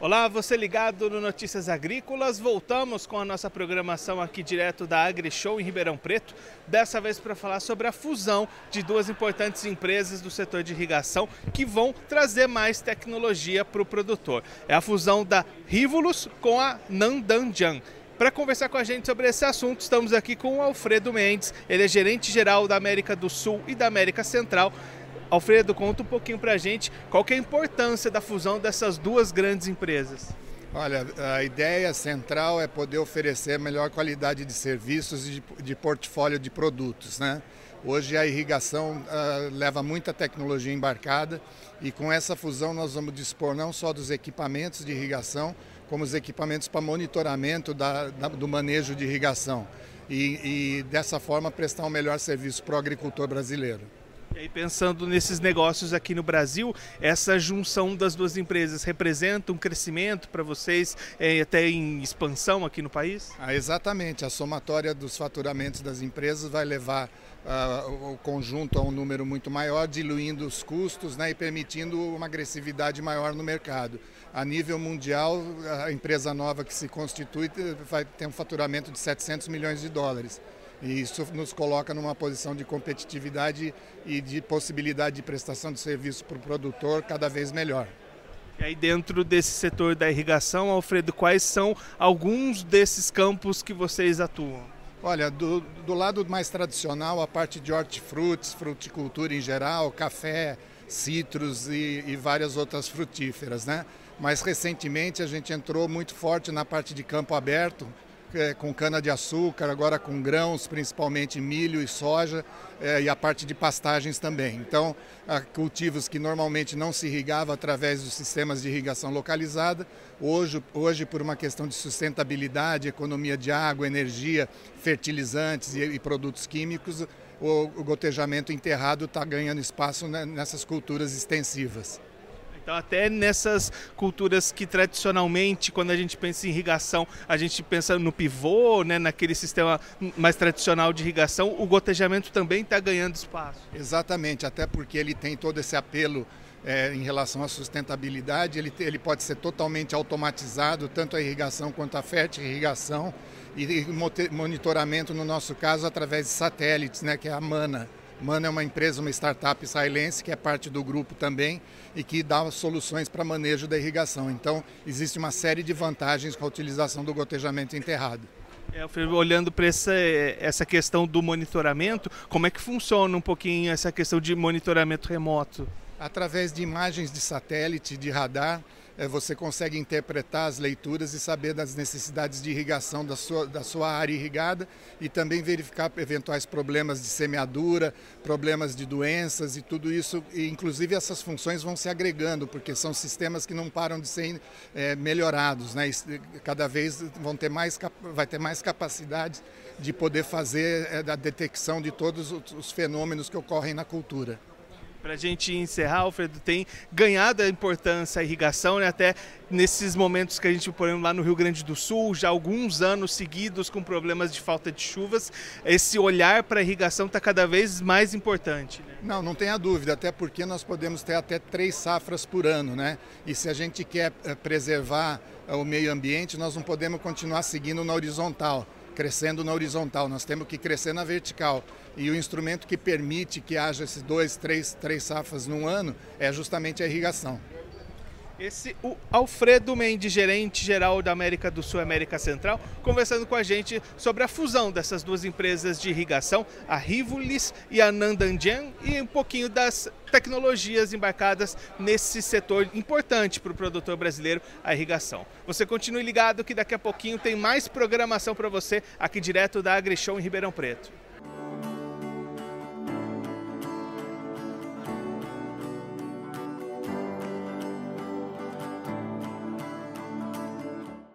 Olá, você ligado no Notícias Agrícolas. Voltamos com a nossa programação aqui direto da AgriShow em Ribeirão Preto. Dessa vez para falar sobre a fusão de duas importantes empresas do setor de irrigação que vão trazer mais tecnologia para o produtor. É a fusão da Rivulus com a Nandanjian. Para conversar com a gente sobre esse assunto, estamos aqui com o Alfredo Mendes. Ele é gerente geral da América do Sul e da América Central Alfredo, conta um pouquinho para a gente qual que é a importância da fusão dessas duas grandes empresas. Olha, a ideia central é poder oferecer melhor qualidade de serviços e de, de portfólio de produtos. Né? Hoje a irrigação uh, leva muita tecnologia embarcada e com essa fusão nós vamos dispor não só dos equipamentos de irrigação, como os equipamentos para monitoramento da, da, do manejo de irrigação e, e dessa forma prestar um melhor serviço para o agricultor brasileiro. E aí, pensando nesses negócios aqui no Brasil, essa junção das duas empresas representa um crescimento para vocês, é, até em expansão aqui no país? Ah, exatamente. A somatória dos faturamentos das empresas vai levar uh, o conjunto a um número muito maior, diluindo os custos né, e permitindo uma agressividade maior no mercado. A nível mundial, a empresa nova que se constitui vai ter um faturamento de 700 milhões de dólares. E isso nos coloca numa posição de competitividade e de possibilidade de prestação de serviço para o produtor cada vez melhor. E aí dentro desse setor da irrigação, Alfredo, quais são alguns desses campos que vocês atuam? Olha, do, do lado mais tradicional, a parte de hortifrutis, fruticultura em geral, café, citros e, e várias outras frutíferas, né? Mas recentemente a gente entrou muito forte na parte de campo aberto, é, com cana-de-açúcar, agora com grãos, principalmente milho e soja, é, e a parte de pastagens também. Então, cultivos que normalmente não se irrigava através dos sistemas de irrigação localizada, hoje, hoje por uma questão de sustentabilidade, economia de água, energia, fertilizantes e, e produtos químicos, o, o gotejamento enterrado está ganhando espaço nessas culturas extensivas. Então, até nessas culturas que tradicionalmente, quando a gente pensa em irrigação, a gente pensa no pivô, né, naquele sistema mais tradicional de irrigação, o gotejamento também está ganhando espaço. Exatamente, até porque ele tem todo esse apelo é, em relação à sustentabilidade, ele, ele pode ser totalmente automatizado, tanto a irrigação quanto a fertirrigação e, e monitoramento, no nosso caso, através de satélites, né, que é a MANA. Mano é uma empresa, uma startup israelense que é parte do grupo também e que dá soluções para manejo da irrigação. Então, existe uma série de vantagens com a utilização do gotejamento enterrado. É, olhando para essa, essa questão do monitoramento, como é que funciona um pouquinho essa questão de monitoramento remoto? Através de imagens de satélite, de radar, você consegue interpretar as leituras e saber das necessidades de irrigação da sua, da sua área irrigada e também verificar eventuais problemas de semeadura, problemas de doenças e tudo isso. E, inclusive essas funções vão se agregando, porque são sistemas que não param de ser é, melhorados. Né? cada vez vão ter mais, vai ter mais capacidade de poder fazer é, a detecção de todos os fenômenos que ocorrem na cultura. Para a gente encerrar, Alfredo, tem ganhado a importância a irrigação, né? até nesses momentos que a gente, por exemplo, lá no Rio Grande do Sul, já alguns anos seguidos com problemas de falta de chuvas, esse olhar para a irrigação está cada vez mais importante. Né? Não, não tenha dúvida, até porque nós podemos ter até três safras por ano, né? E se a gente quer eh, preservar eh, o meio ambiente, nós não podemos continuar seguindo na horizontal crescendo na horizontal, nós temos que crescer na vertical. E o instrumento que permite que haja esses dois, três, três safras num ano é justamente a irrigação. Esse o Alfredo Mendes, gerente geral da América do Sul e América Central, conversando com a gente sobre a fusão dessas duas empresas de irrigação, a Rivulis e a Nandanjian, e um pouquinho das tecnologias embarcadas nesse setor importante para o produtor brasileiro, a irrigação. Você continue ligado que daqui a pouquinho tem mais programação para você aqui direto da AgriShow em Ribeirão Preto.